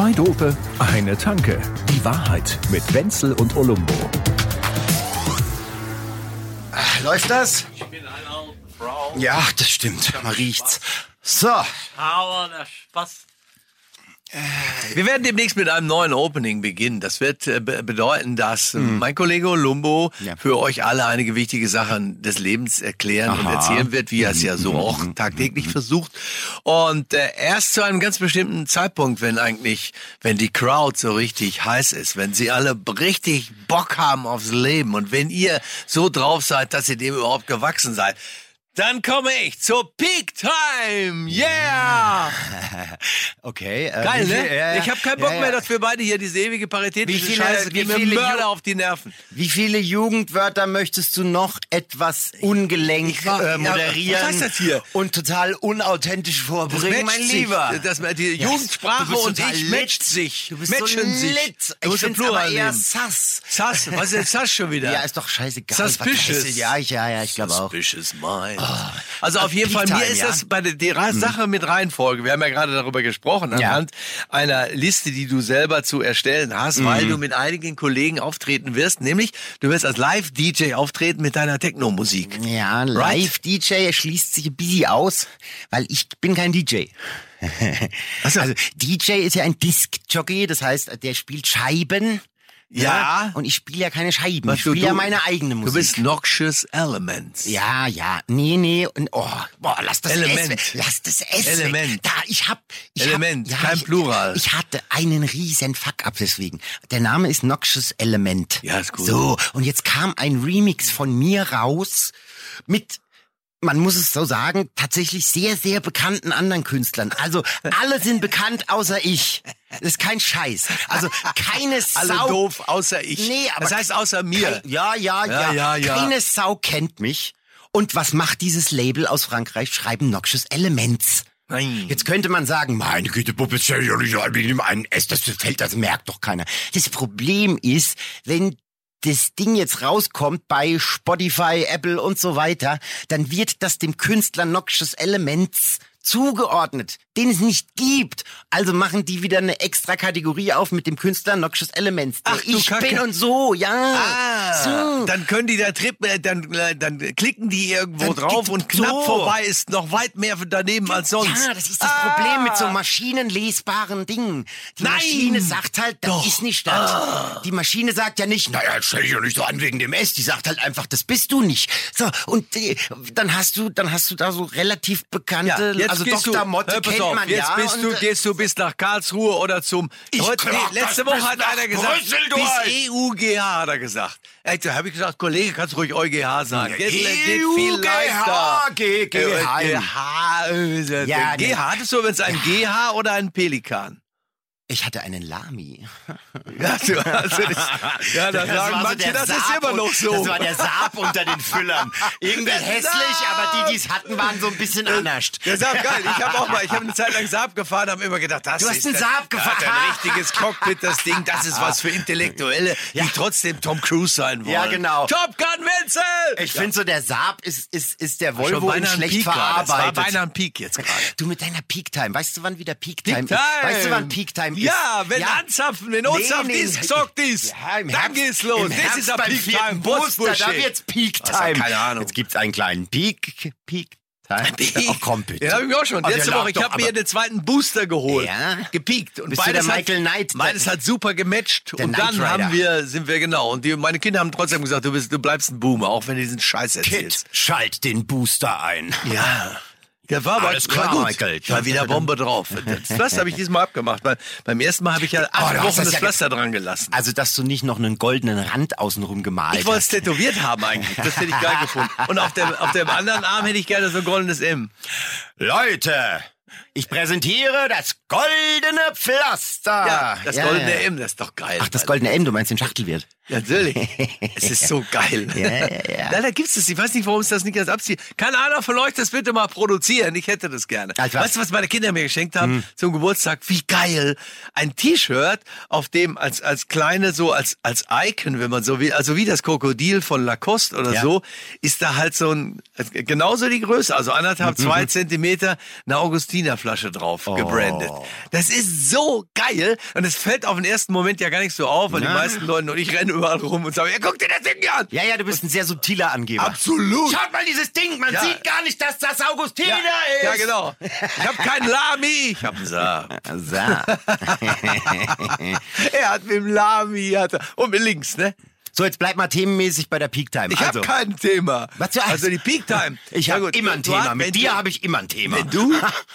Zwei Dope, eine Tanke. Die Wahrheit mit Wenzel und Olumbo. Läuft das? Ich bin eine alte Frau. Ja, das stimmt. Man riecht's. So. Aber der Spaß. Wir werden demnächst mit einem neuen Opening beginnen. Das wird äh, be- bedeuten, dass äh, mein Kollege Olumbo Ja. für euch alle einige wichtige Sachen des Lebens erklären und Aha. erzählen wird, wie er es ja so auch tagtäglich versucht. Und äh, erst zu einem ganz bestimmten Zeitpunkt, wenn eigentlich, wenn die Crowd so richtig heiß ist, wenn sie alle richtig Bock haben aufs Leben und wenn ihr so drauf seid, dass ihr dem überhaupt gewachsen seid, dann komme ich zur Peak Time. Yeah! Okay. Äh, Geil, viel- ne? ja, ja. Ich habe keinen Bock Ja, mehr, dass wir beide hier diese ewige paritätische Wie viele- Scheiße wie viele Mörder Ju- auf die Nerven. Wie viele Jugendwörter möchtest du noch etwas ungelenk Ich war- äh, moderieren was heißt das hier? und total unauthentisch vorbringen, mein Matcht Lieber? Sich. Das, die Ja, Jugendsprache du bist und ich matcht sich. Du bist matchen so sich. lit. Du Ich musst den find's aber eher sass. Sass, was ist denn Sass schon wieder? Ja, ist doch scheißegal. Suspicious. Ja, ich, ja, ja, ich glaube auch. Suspicious Mind. Also auf jeden Fall, mir ist das bei der Sache mit Reihenfolge. Wir haben ja gerade darüber gesprochen, anhand einer Liste, die du selber zu erstellen hast, weil du mit einigen Kollegen auftreten wirst. Nämlich, du wirst als Live-DJ auftreten mit deiner Techno-Musik. Ja? Live-DJ schließt sich ein bisschen aus, weil ich bin kein DJ. Also DJ ist ja ein Disc-Jockey, das heißt, der spielt Scheiben. Ja. Und ich spiele ja keine Scheiben. Was ich spiele ja meine eigene Musik. Du bist Noxious Elements. ja, ja, nee, nee, und oh, boah, lass das Element. S, weg. lass das S Element. weg. Da, ich hab, ich Element, hab, kein ich, Plural. Ich hatte einen riesen Fuck-up deswegen. Der Name ist Noxious Element. Ja, ist gut. So, und jetzt kam ein Remix von mir raus mit man muss es so sagen, tatsächlich sehr, sehr bekannten anderen Künstlern. Also alle sind bekannt, außer ich. Das ist kein Scheiß. Also keine Sau. Alle doof, außer ich. Nee, aber das heißt außer mir. Kein, ja, ja, ja, Ja, ja. Keine Sau kennt mich. Und was macht dieses Label aus Frankreich? Schreiben Noxious Elements. Nein. Jetzt könnte man sagen, meine Güte, Puppe, stell doch nicht ein, mit einem S, das fällt, das merkt doch keiner. Das Problem ist, wenn das Ding jetzt rauskommt bei Spotify, Apple und so weiter, dann wird das dem Künstler Noxious Elements zugeordnet, den es nicht gibt. Also machen die wieder eine extra Kategorie auf mit dem Künstler Noxious Elements. Der Ach, ich Kacke. bin und so, ja. Ah, so. dann können die da Trip, äh, dann, äh, dann klicken die irgendwo Dann drauf und knapp so. vorbei ist noch weit mehr daneben als sonst. Ja, das ist das Ah. Problem mit so maschinenlesbaren Dingen. Die Nein. Maschine sagt halt, das Doch. Ah. ist nicht das. Die Maschine sagt ja nicht, naja, stell dich doch nicht so an wegen dem S. Die sagt halt einfach, das bist du nicht. So, und äh, dann hast du, dann hast du da so relativ bekannte, jetzt also Dr. du, Motte pass auf, jetzt ja. bist du, äh, gehst du bis nach Karlsruhe oder zum. Ich Heute, nee, letzte Woche bis hat einer gesagt, Brüssel bis durch. EUGH hat er gesagt. Ey, da habe ich gesagt, Kollege, kannst du ruhig EuGH sagen. Viel EUGH, Äh. GH, äh, Ja, GH, hattest du übrigens ein GH oder ein Pelikan? Ich hatte einen Lami. Ja, du, also das, ja da sagen war so manche, der das ist Saab immer noch so. Das war der Saab unter den Füllern. Irgendwie Der hässlich, aber die, die es hatten, waren so ein bisschen anders. Der Saab, geil. Ich habe auch mal, ich habe eine Zeit lang Saab gefahren, habe immer gedacht, das Du hast ist einen das, Saab das gefahren. ein richtiges Cockpit, das Ding, das ist was für Intellektuelle, Ja. die trotzdem Tom Cruise sein wollen. Ja, genau. Top Gun Wenzel! Ich finde so, der Saab ist, ist, ist der Volvo in schlecht Peak gerade. Das war verarbeitet. beinahe ein Peak jetzt gerade. Du mit deiner Peak Time. Weißt du, wann wieder Peak Time, Peak Time. ist? Weißt du, wann Peak Time ist? Ja, wenn anzapfen, wenn Ozapf nee, dies, sagt dies. Ja, im Dann Herbst, geht's los. Das Herbst ist ein Peak Time. Booster, da wird's Peak ja, Time. keine Ahnung. Jetzt gibt's einen kleinen Peak, Peak Time. Oh, komm bitte. Ja, hab ich auch schon. Ach, Letzte Woche, ich habe mir aber- den zweiten Booster geholt. Ja? Gepiekt. Und Bist beides der hat- Michael Knight? Beides hat super gematcht. Und dann haben wir, sind wir genau. Und die, meine Kinder haben trotzdem gesagt, du bist, du bleibst ein Boomer, auch wenn du diesen Scheiß Kid, erzählst. schalt den Booster ein. Ja. Der war aber Alles klar, war gut. Michael. Ich war wieder Bombe drauf. Das Pflaster habe ich diesmal abgemacht, weil beim ersten Mal habe ich ja acht Oh, du hast Wochen das das ja Pflaster dran gelassen. Also, dass du nicht noch einen goldenen Rand außenrum gemalt Ich wollte es hast. tätowiert haben eigentlich. Das hätte ich geil gefunden. Und auf dem, auf dem anderen Arm hätte ich gerne so ein goldenes M. Leute, ich präsentiere das goldene Pflaster. Ja, das goldene M, das ist doch geil. Ach, das goldene M, du meinst den Schachtelwirt. Natürlich. es ist so geil. Ja, ja, ja. Leider gibt's das. Ich weiß nicht, warum es das nicht ganz abzieht. Kann einer von euch das bitte mal produzieren? Ich hätte das gerne. Was? weißt du, was meine Kinder mir geschenkt haben zum Geburtstag? Wie geil. Ein T-Shirt, auf dem als, als kleine, so als, als Icon, wenn man so will, also wie das Krokodil von Lacoste oder Ja. so, ist da halt so ein, genauso die Größe, also anderthalb, zwei Zentimeter, eine Augustinerflasche drauf gebrandet. Das ist so geil und es fällt auf den ersten Moment ja gar nicht so auf, weil die meisten Leute und ich rennen überall rum und sagen, ja, guck dir das Ding an. Ja, ja, du bist ein sehr subtiler Angeber. Absolut. Schaut mal dieses Ding, man Ja. sieht gar nicht, dass das Augustiner ist. ja, genau. Ich habe keinen Lami, ich habe einen Saab. So. Er hat mit dem Lami, hat er, und mit links, ne? So, jetzt bleib mal themenmäßig bei der Peak Time. Ich also, habe kein Thema. Was du- also die Peak Time. ich habe immer ein Thema. hast- Mit dir habe ich immer ein Thema. Wenn du,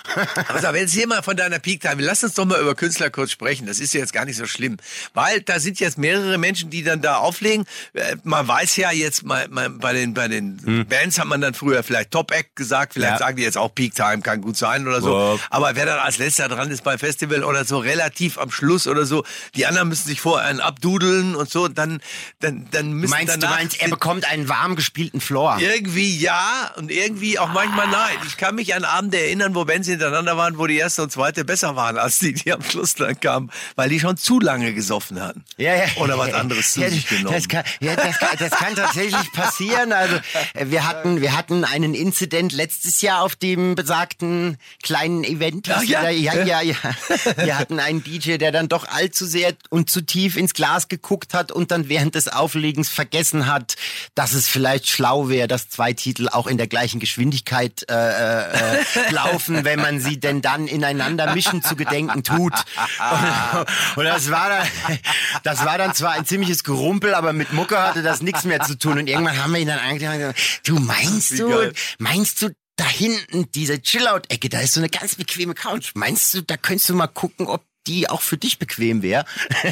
also wenn jetzt hier mal von deiner Peak Time, lass uns doch mal über Künstler kurz sprechen. Das ist ja jetzt gar nicht so schlimm, weil da sind jetzt mehrere Menschen, die dann da auflegen. Äh, Man weiß ja jetzt mal, mal bei den bei den Bands hat man dann früher vielleicht Top Act gesagt, vielleicht Ja. sagen die jetzt auch Peak Time kann gut sein oder so. Ja. Aber wer dann als letzter dran ist bei Festival oder so relativ am Schluss oder so, die anderen müssen sich vorher einen abdudeln und so, dann dann dann müssen meinst du, danach meinst, er bekommt einen warm gespielten Floor? irgendwie ja und irgendwie auch manchmal nein. Ich kann mich an Abende erinnern, wo Bands hintereinander waren, wo die erste und zweite besser waren als die, die am Schluss dann kamen, weil die schon zu lange gesoffen hatten. Ja, ja. Oder was anderes zu ja, sich genommen. Das kann, ja, das kann, das kann tatsächlich passieren. Also äh, wir hatten, wir hatten einen Incident letztes Jahr auf dem besagten kleinen Event. Ach ja? ja, ja, ja. Wir hatten einen DJ, der dann doch allzu sehr und zu tief ins Glas geguckt hat und dann während des Auflegens vergessen hat, dass es vielleicht schlau wäre, dass zwei Titel auch in der gleichen Geschwindigkeit äh, äh, laufen, wenn man sie denn dann ineinander mischen zu gedenken tut. Und, und das war dann, das war dann zwar ein ziemliches Gerumpel, aber mit Mucke hatte das nichts mehr zu tun. Und irgendwann haben wir ihn dann gesagt, du meinst du, meinst du, da hinten, diese Chillout-Ecke, da ist so eine ganz bequeme Couch. Meinst du, da könntest du mal gucken, ob die auch für dich bequem wäre.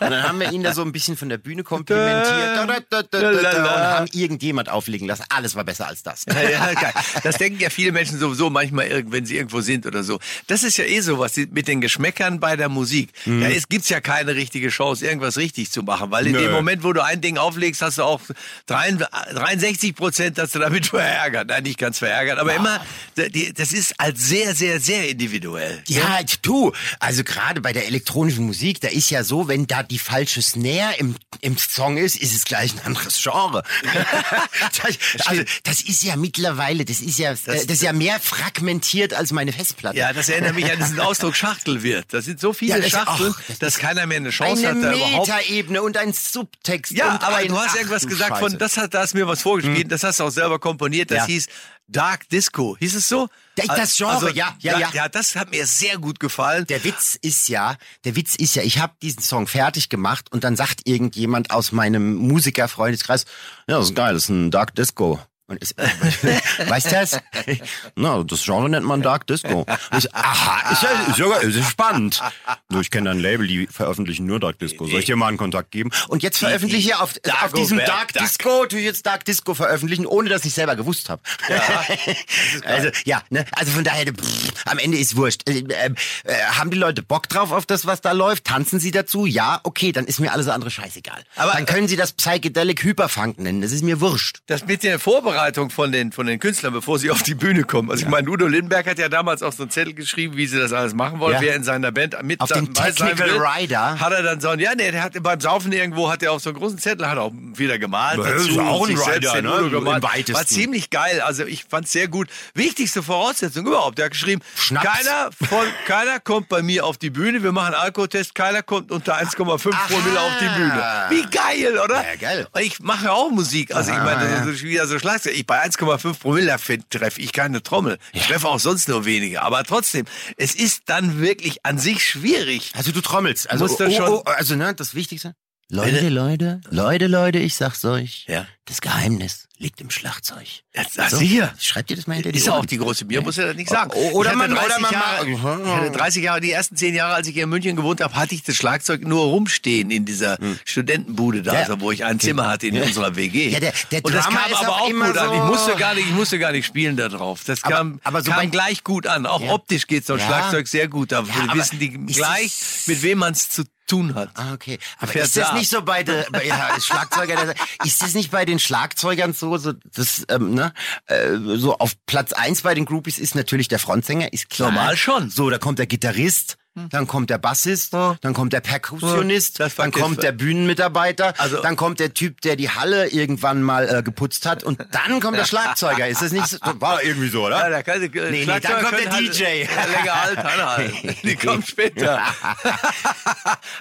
und dann haben wir ihn da so ein bisschen von der Bühne komplimentiert und haben irgendjemand auflegen lassen. Alles war besser als das. Ja, ja, geil. Das denken ja viele Menschen sowieso manchmal, wenn sie irgendwo sind oder so. Das ist ja eh so was die- mit den Geschmäckern bei der Musik. Mhm. Da ist, gibt's ja keine richtige Chance, irgendwas richtig zu machen, weil in Nö. dem Moment, wo du ein Ding auflegst, hast du auch 63 Prozent, dass du damit verärgert. Nein, nicht ganz verärgert, aber immer, die- das ist als sehr, sehr, sehr individuell. Ja, du, also gerade bei der elektronischen Musik, da ist ja so, wenn da die falsche Snare im, im Song ist, ist es gleich ein anderes Genre. das, also, das ist ja mittlerweile, das ist ja, das, das ist ja mehr fragmentiert als meine Festplatte. Ja, das erinnert mich an diesen Ausdruck Schachtelwirt. Das sind so viele Ja, Schachteln, ach, das dass ist keiner mehr eine Chance eine hat, da überhaupt Metaebene und ein Subtext. Ja, aber ein, du hast irgendwas gesagt Scheiße. Hm. von, das hat, da hast du mir was vorgespielt, das hast du auch selber komponiert, das Ja. hieß Dark Disco. Hieß es so? Das- Genre, ja, ja, ja. Ja, das hat mir sehr gut gefallen. Der Witz ist ja, der Witz ist ja, ich habe diesen Song fertig gemacht und dann sagt irgendjemand aus meinem Musikerfreundeskreis, ja, das ist geil, das ist ein Dark Disco. Und ist, weißt du das? Na, das Genre nennt man Dark Disco. Und ich, aha, ist ja, ist ja, ja spannend. Du, ich kenne ein Label, die veröffentlichen nur Dark Disco. Soll ich dir mal einen Kontakt geben? Und jetzt veröffentliche ich auf, auf diesem Dark Duck. Disco, tu ich jetzt Dark Disco veröffentlichen, ohne dass ich selber gewusst habe. also, ja, ne, also von daher, pff, am Ende ist wurscht. Äh, äh, äh, haben die Leute Bock drauf auf das, was da läuft? Tanzen sie dazu? Ja, okay, dann ist mir alles andere scheißegal. Aber- dann können sie das Psychedelic Hyperfunk nennen, das ist mir wurscht. Das mit der Vorbereitung von den, von den Künstlern, bevor sie auf die Bühne kommen. Also ich meine, Udo Lindenberg hat ja damals auf so einen Zettel geschrieben, wie sie das alles machen wollen, wer in seiner Band mit Auf sein Technical will. Rider. Hat er dann so, ja, nee, der hat beim Saufen irgendwo, hat er auf so einen großen Zettel, hat auch wieder gemalt. Das ist auch ein Rider, ne? Udo gemalt. War ziemlich geil, also ich fand's sehr gut. Wichtigste Voraussetzung überhaupt, der hat geschrieben, Schnaps. keiner von, keiner kommt bei mir auf die Bühne, wir machen einen Alkoholtest, keiner kommt unter 1,5 Promille auf die Bühne. Wie geil, oder? Ja, geil. Ich mache auch Musik. Also ich meine, das ist wieder so Schlagzeug. Ich bei 1,5 Promille treffe ich keine Trommel. Ich treffe auch sonst nur wenige. Aber trotzdem, es ist dann wirklich an sich schwierig. Also du trommelst. Also, Musst du schon- also ne, das Wichtigste. Leute, Leute, Leute, Leute, ich sag's euch. Ja. Das Geheimnis liegt im Schlagzeug. Ja, das sicher. Schreibt ihr das mal hinter die Ist ja auch Ohren. die große Bier, muss ja das nicht sagen. O- oder man- oder 30 man Jahre, mal- ich hatte 30 Jahre, die ersten 10 Jahre, als ich hier in München gewohnt habe, hatte ich das Schlagzeug nur rumstehen in dieser Studentenbude da, Hm. Ja. also, wo ich ein Zimmer hatte in unserer WG. Ja, der- der Und das Drummer kam ist aber auch gut an. Ich so- musste gar nicht, ich musste gar nicht spielen da drauf. Das Aber- kam, aber so kam bei- gleich gut an. Auch Ja. optisch geht so ein Ja. Schlagzeug sehr gut. Da Ja, wissen die gleich, mit wem man es zu tun hat. Ah, okay. Aber ist das Saab. nicht so bei bei, ja, Schlagzeuger, ist das nicht bei den Schlagzeugern so, so das, ähm, ne, äh, so auf Platz eins bei den Groupies ist natürlich der Frontsänger, ist klar. Normal schon. So, da kommt der Gitarrist, dann kommt der Bassist, Ja. dann kommt der Perkussionist, dann kommt der Bühnenmitarbeiter, Also- dann kommt der Typ, der die Halle irgendwann mal äh, geputzt hat und dann kommt der Schlagzeuger. Ist das nicht so? War irgendwie so, oder? Ja, der kann, nee, nee, dann kommt der DJ. Halt, länger alt anhalten. Die kommen später.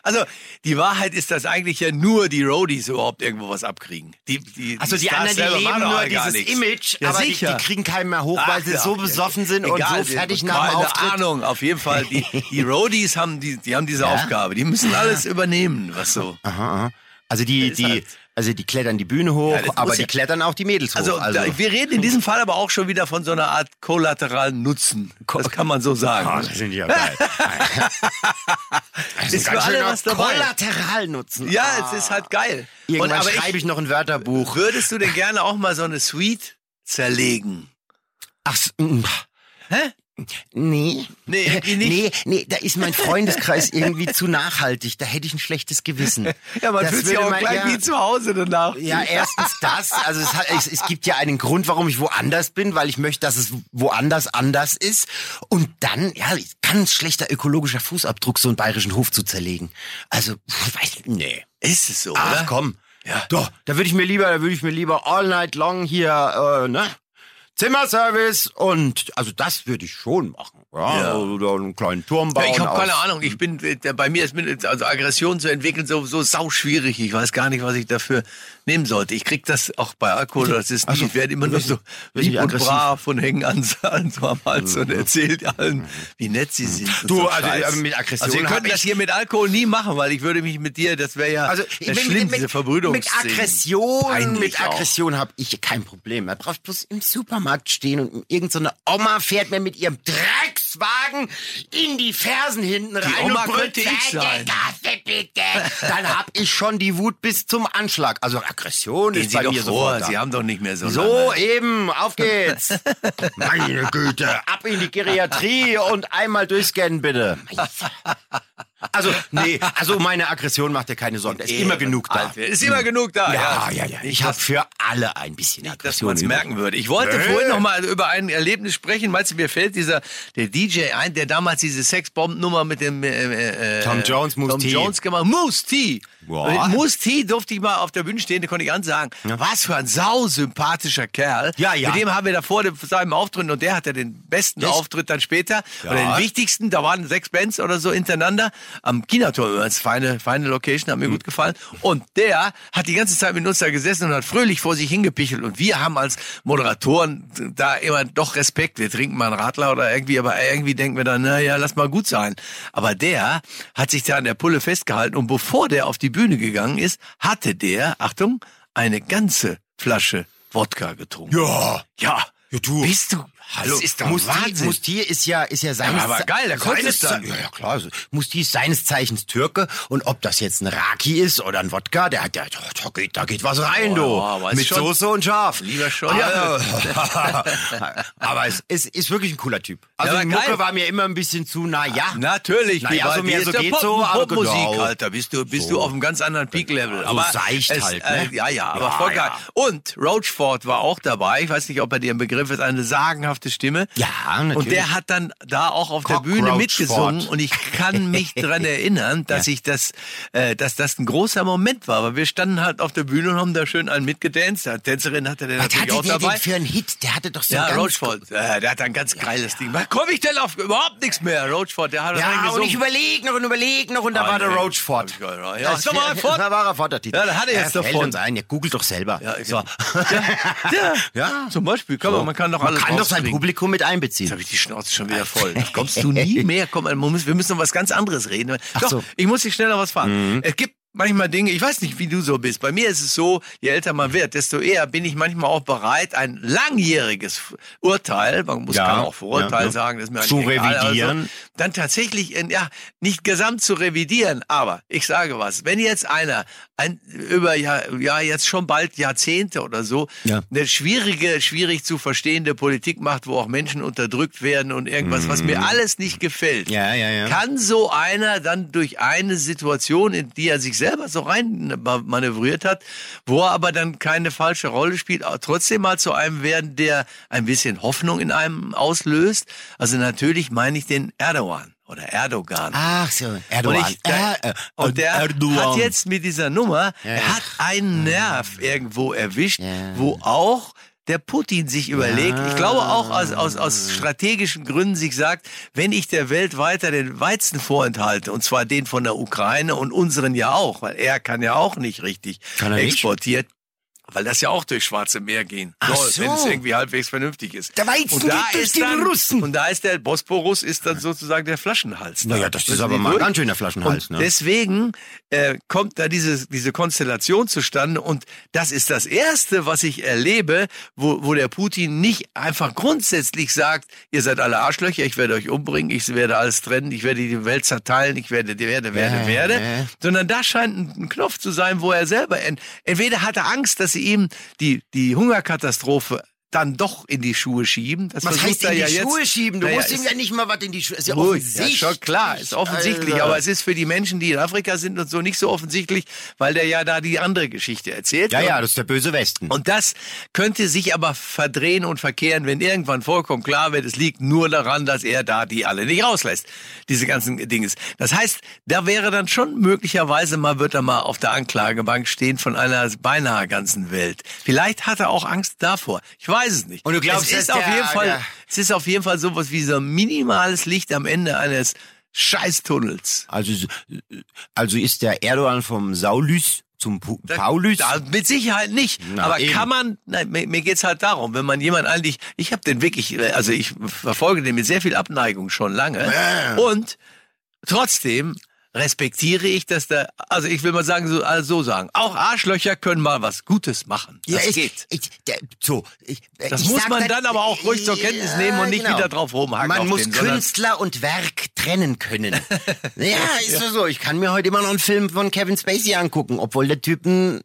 also, die Wahrheit ist, dass eigentlich ja nur die Roadies überhaupt irgendwo was abkriegen. Die, die, Also die, Stars anderen, die leben nur gar dieses nichts. Image, Ja, aber die, die kriegen keinen mehr hoch, weil Ach, sie ja. so besoffen sind Egal, und so fertig die- nach dem keine Auftritt. Ahnung, auf jeden Fall. Die, die Roadies haben, die, die haben diese Ja. Aufgabe. Die müssen alles übernehmen, was so. Aha, aha. Also die, ist die, halt- also die klettern die Bühne hoch, Ja, aber ja- die klettern auch die Mädels hoch. Also, da, wir reden in diesem Fall aber auch schon wieder von so einer Art kollateralen Nutzen. Das kann man so sagen. Oh, das sind ja geil. das Ist für alle was dabei. Kollateralnutzen. Ja, Ah. es ist halt geil. Irgendwann aber schreibe ich noch ein Wörterbuch. Würdest du denn gerne auch mal so eine Suite zerlegen? Ach, s- mm, Hä? Nee. Nee, nicht. Nee, nee, da ist mein Freundeskreis irgendwie zu nachhaltig. Da hätte ich ein schlechtes Gewissen. Ja, man Das fühlt sich auch man- gleich ja. wie zu Hause danach. Ja, erstens das. Also es, hat, es, es gibt ja einen Grund, warum ich woanders bin, weil ich möchte, dass es woanders anders ist. Und dann, ja, ganz schlechter ökologischer Fußabdruck, so einen bayerischen Hof zu zerlegen. Also, weiß nee. Ist es so, Ach oder? komm. Ja. Doch, da würde ich mir lieber, da würde ich mir lieber all night long hier, äh, ne? Zimmerservice und also das würde ich schon machen. Ja, Ja. oder einen kleinen Turm bauen. Ja, ich habe keine Ahnung. Ich bin bei mir ist mit, also Aggression zu entwickeln so so sau schwierig. Ich weiß gar nicht, was ich dafür nehmen sollte. Ich krieg das auch bei Alkohol. Das ist nie. Ach so, ich werde immer nur so lieb und aggressiv. brav und hängen an, an so am Hals und erzählt allen, wie nett sie sind. und Du, so also, Scheiß. äh, mit Aggression Also wir könnten das hier mit Alkohol nie machen, weil ich würde mich mit dir, das wäre ja Also das mit, schlimm, mit, diese mit Verbrüderungsszenen. Aggression, Peinlich mit. Aggression habe ich kein Problem. Man braucht bloß im Supermarkt stehen und irgendeine Oma fährt mir mit ihrem Dreckswagen in die Fersen hinten rein Oma und brüllt, könnte ich "Zweite sein." Kaffee bitte. Dann hab ich schon die Wut bis zum Anschlag. Also Aggression Gehen ist Sie bei doch mir vor, sofort da. Sie haben doch nicht mehr so, So, lange. eben, auf geht's. Meine Güte, ab in die Geriatrie und einmal durchscannen, bitte. Also, nee, also meine Aggression macht dir keine Sorgen. Da ist immer genug da. Alter, ist immer genug da. Ja, ja, ja. Ich habe für alle ein bisschen dass Aggression. man es merken würde. Ich wollte Nee. vorhin noch mal über ein Erlebnis sprechen. Meinst du, mir fällt dieser der DJ ein, der damals diese Sexbomb-Nummer mit dem äh, äh, Tom Jones, Moose Tom T. Jones gemacht. Moose T. Boah. Mit Moose T durfte ich mal auf der Bühne stehen, da konnte ich ansagen. Was für ein sausympathischer Kerl. Ja, ja. Mit dem haben wir da vor seinem Auftritt und der hatte den besten? Auftritt dann später. Ja. Oder den wichtigsten, da waren sechs Bands oder so hintereinander am Kinator. übrigens. Feine, feine Location, hat mir gut gefallen. Und der hat die ganze Zeit mit uns da gesessen und hat fröhlich vor sich hingepichelt. Und wir haben als Moderatoren da immer doch Respekt. Wir trinken mal einen Radler oder irgendwie, aber irgendwie denken wir dann, naja, lass mal gut sein. Aber der hat sich da an der Pulle festgehalten und bevor der auf die Bühne gegangen ist, hatte der, Achtung, eine ganze Flasche Wodka getrunken. Ja. Ja. Ja, du. Bist du? Hallo, das ist doch Mustier, Wahnsinn. Mustier ist ja, ist ja seines, aber geil, der konnte es dann. Ja, ja, klar. Also, Mustier ist seines Zeichens Türke und ob das jetzt ein Raki ist oder ein Wodka, der hat, der, da, geht, da geht was rein, Oh, du. ja, Mit. Soße und scharf. Lieber schon, ja. aber es ist, ist wirklich ein cooler Typ. Also Ja, Mucke geil. war mir immer ein bisschen zu, na ja. Natürlich, wie bei so mehr so geht Pop- so, aber Popmusik, genau. Alter, bist du, bist So. du auf einem ganz anderen Peak-Level. So aber seicht es, halt, äh, ne? ja, ja, aber Ja, voll geil. ja. Und Roachford war auch dabei. Ich weiß nicht, ob er dir ein Begriff ist, eine sagenhafte Stimme. Ja, natürlich. Und der hat dann da auch auf der Bühne Roachford. mitgesungen und ich kann mich dran erinnern, dass ich das, äh, dass das ein großer Moment war, weil wir standen halt auf der Bühne und haben da schön einen mitgedanced. Die Tänzerin hatte der Was natürlich hatte auch der dabei. denn für einen Hit? Der hatte doch so Ja. Roachford, äh, der hat ein ganz geiles Ding. Was komme ich denn auf überhaupt nichts mehr? Roachford, der hat Ja, und ich überlege noch und überlege noch und da Ah, war der nee. Roachford. Hab ich. Ja, ist doch mal ein Ford. Da war er Ford, der Titel. Ja, da hat er jetzt ja, davon. uns ein, ja, googelt doch selber. Ja, so. Ja, Ja. zum Beispiel. Kann man, man kann doch Man alles kann doch sein rauskriegen. Publikum mit einbeziehen. Jetzt habe ich die Schnauze schon wieder voll. Jetzt kommst du nie mehr. Komm, wir müssen noch was ganz anderes reden. Doch, so. Mhm. ich muss dich schneller was fragen. Es gibt manchmal Dinge, ich weiß nicht, wie du so bist. Bei mir ist es so, je älter man wird, desto eher bin ich manchmal auch bereit, ein langjähriges Urteil, man muss Ja, kann auch Vorurteil ja, sagen, das ist mir Zu egal, revidieren. Also, dann tatsächlich, in, ja, nicht gesamt zu revidieren, aber ich sage was, wenn jetzt einer ein, über ja, ja jetzt schon bald Jahrzehnte oder so Ja. eine schwierige, schwierig zu verstehende Politik macht, wo auch Menschen unterdrückt werden und irgendwas, was mir alles nicht gefällt, Mhm. Ja, ja, ja. kann so einer dann durch eine Situation, in die er sich selber so rein manövriert hat, wo er aber dann keine falsche Rolle spielt, trotzdem mal zu einem werden, der ein bisschen Hoffnung in einem auslöst. Also natürlich meine ich den Erdogan oder Erdogan. Ach so, Erdogan. Und, ich, der, Äh, äh, und der Erdogan. hat jetzt mit dieser Nummer, er hat einen Nerv irgendwo erwischt, Ja. wo auch der Putin sich überlegt, ich glaube auch aus, aus, aus strategischen Gründen sich sagt, wenn ich der Welt weiter den Weizen vorenthalte, und zwar den von der Ukraine und unseren ja auch, weil er kann ja auch nicht richtig Kann er nicht? Weil das ja auch durch Schwarze Meer gehen soll, so. wenn es irgendwie halbwegs vernünftig ist. Der Weizen und da geht durch ist die dann, Russen. Und da ist der Bosporus ist dann sozusagen der Flaschenhals. da. Naja, das ist Müssen aber mal ganz schön der Flaschenhals, Und ne? deswegen äh, kommt da diese, diese Konstellation zustande und das ist das Erste, was ich erlebe, wo, wo der Putin nicht einfach grundsätzlich sagt, ihr seid alle Arschlöcher, ich werde euch umbringen, ich werde alles trennen, ich werde die Welt zerteilen, ich werde, werde, werde, werde, ja. sondern da scheint ein, ein Knopf zu sein, wo er selber, ent, entweder hat er Angst, dass sie ihm die, die Hungerkatastrophe dann doch in die Schuhe schieben. Das Was heißt in die ja jetzt. Schuhe schieben? Du Naja, musst ihm ja nicht mal was in die Schuhe. Ist ja Ruhig, offensichtlich. Ja, schon klar, ist offensichtlich, Alter. aber es ist für die Menschen, die in Afrika sind und so nicht so offensichtlich, weil der ja da die andere Geschichte erzählt. Ja, ja, das ist der böse Westen. und das könnte sich aber verdrehen und verkehren, wenn irgendwann vollkommen klar wird, es liegt nur daran, dass er da die alle nicht rauslässt. Diese ganzen Dinges. Das heißt, da wäre dann schon möglicherweise mal, wird er mal auf der Anklagebank stehen von einer beinahe ganzen Welt. Vielleicht hat er auch Angst davor. Ich weiß es nicht. Und du glaubst, es ist auf der- jeden Fall, der- es ist auf jeden Fall sowas wie so ein minimales Licht am Ende eines Scheißtunnels. Also, also ist der Erdogan vom Saulus zum Pu Paulus? Da, mit Sicherheit nicht. Na, Aber eben. kann man, nein, mir, mir geht's halt darum, wenn man jemand eigentlich, ich habe den wirklich, äh, also ich verfolge den mit sehr viel Abneigung schon lange. Und trotzdem respektiere ich, dass der, also ich will mal sagen, so, also so sagen, auch Arschlöcher können mal was Gutes machen. Das ich, geht. Ich, der, so, ich, Das ich muss man da- dann aber auch ruhig zur Kenntnis nehmen und nicht wieder drauf rumhacken Man muss den, Künstler und Werk trennen können. ja, ist ja. so. Ich kann mir heute immer noch einen Film von Kevin Spacey angucken, obwohl der Typ ein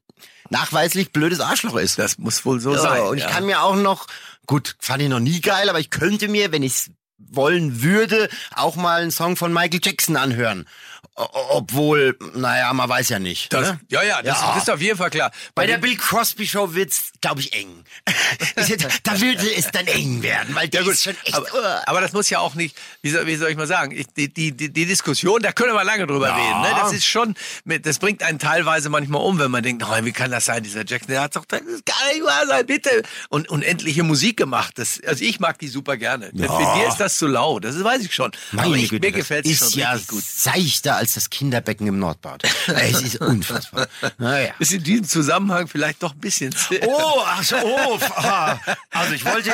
nachweislich blödes Arschloch ist. Das muss wohl so Ja, sein. und ich ja. kann mir auch noch, gut, fand ich noch nie geil, aber ich könnte mir, wenn ich wollen würde, auch mal einen Song von Michael Jackson anhören. Obwohl, naja, man weiß ja nicht. das, ne? ja, ja, das, Ja. ist auf jeden Fall klar. Bei der dem- Bill Crosby Show wird's, glaube ich, eng. Jetzt- da würde es dann eng werden, weil der ist schon echt. aber, uh. aber das muss ja auch nicht, wie soll, wie soll ich mal sagen, ich, die, die, die, Diskussion, da können wir lange drüber Ja. reden. Ne? Das ist schon, das bringt einen teilweise manchmal um, wenn man denkt, oh, wie kann das sein, dieser Jackson, der hat doch, das kann nicht wahr sein, bitte. Und unendliche Musik gemacht. Das, also ich mag die super gerne. Für dir ist das zu laut, das weiß ich schon. aber Meine ich, Güte, mir gefällt es schon ist ja gut. seichter als das Kinderbecken im Nordbad. es ist unfassbar. Naja. Ist in diesem Zusammenhang vielleicht doch ein bisschen Oh, ach so, oh, ah, also ich wollte,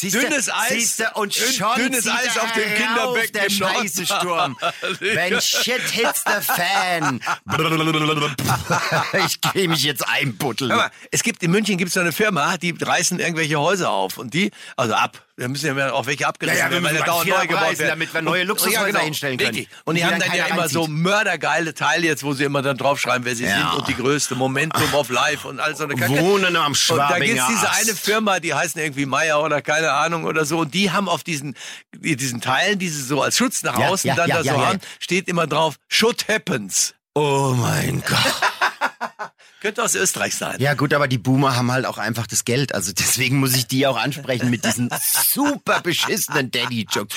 siehste, Dünnes Eis. siehste, und schon dünnes Eis auf dem Kinderbecken der im Norden. scheiße Sturm. Wenn shit hits the fan. ich gehe mich jetzt einbuddeln. Mal, es gibt in München gibt's so eine Firma, die reißen irgendwelche Häuser auf und die, also ab. Wir müssen ja auch welche abgerissen Ja, ja, werden, weil da dauernd neu gebaut werden. damit wir neue Luxushäuser hinstellen können. Und die Die haben dann dann ja immer so mördergeile Teile jetzt, wo sie immer dann draufschreiben, wer sie Ja. sind und die größte Momentum of Life und all so eine Kacke. Wohnen am Und da Schwabinger gibt's diese eine Firma, die heißen irgendwie Meier oder keine Ahnung oder so und die haben auf diesen diesen Teilen, die sie so als Schutz nach Ja, außen ja, dann ja, da so haben, steht immer drauf, Shit happens. Oh mein Gott. Könnte aus Österreich sein. Ja gut, aber die Boomer haben halt auch einfach das Geld. Also deswegen muss ich die auch ansprechen mit diesen super beschissenen Daddy-Jokes.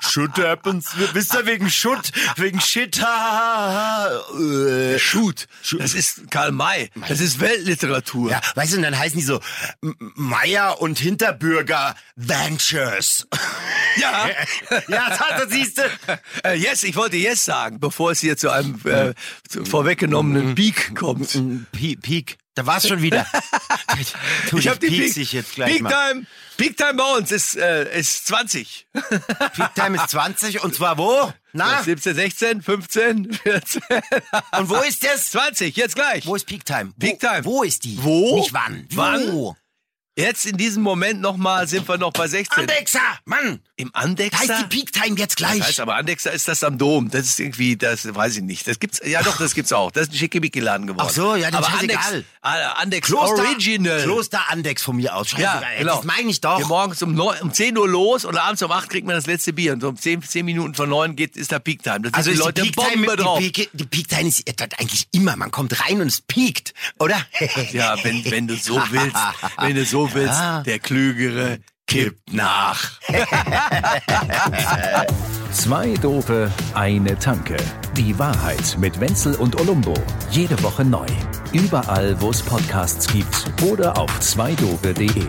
Shit happens. Wisst ihr, wegen Schutt, wegen Shit. äh. Shoot. Das ist Karl May. Das ist Weltliteratur. Ja, weißt du, und dann heißen die so Meier und Hinterbürger Ventures. Ja. ja, das siehst du. Äh, yes, ich wollte yes sagen, bevor es hier zu einem äh, vorweggenommenen Peak kommt. Pe- Peak. Da war's schon wieder. Du, ich habe die Peak, ich jetzt gleich Peak mal. Time. Peak Time bei uns ist, äh, ist 20. Peak Time ist 20 und zwar wo? Na? 17, 16, 15, 14. Und wo ist das? 20, jetzt gleich. Wo ist Peak Time? Peak wo, Time. Wo ist die? Wo? Nicht wann. Wann? Wo? Jetzt in diesem Moment nochmal sind wir noch bei 16. Andexer! Mann! Im Da Andexer? ist die Peak Time jetzt gleich. Das heißt aber Andexer ist das am Dom. Das ist irgendwie, das weiß ich nicht. Das gibt's, ja doch, das gibt's auch. Das ist ein Schickimicki-Laden geworden. Ach so, ja, das aber ist Andex, egal. äh, Andex Kloster, Original. Kloster Andex von mir aus. Ja, genau. Das meine ich doch. Geht morgens um, neun, um 10 Uhr los und abends um 8 kriegt man das letzte Bier. Und so um 10, 10 Minuten von 9 geht, ist der Peak Time. Das Also die Leute die Peak Time, Bombe drauf. die Peak, die Peak Time ist eigentlich immer. Man kommt rein und es piekt, oder? Ja, wenn, wenn du so willst, wenn du so willst, der Klügere kippt nach. Zwei Dope, eine Tanke. Die Wahrheit mit Wenzel und Olumbo. Jede Woche neu. Überall, wo es Podcasts gibt oder auf zweidope.de.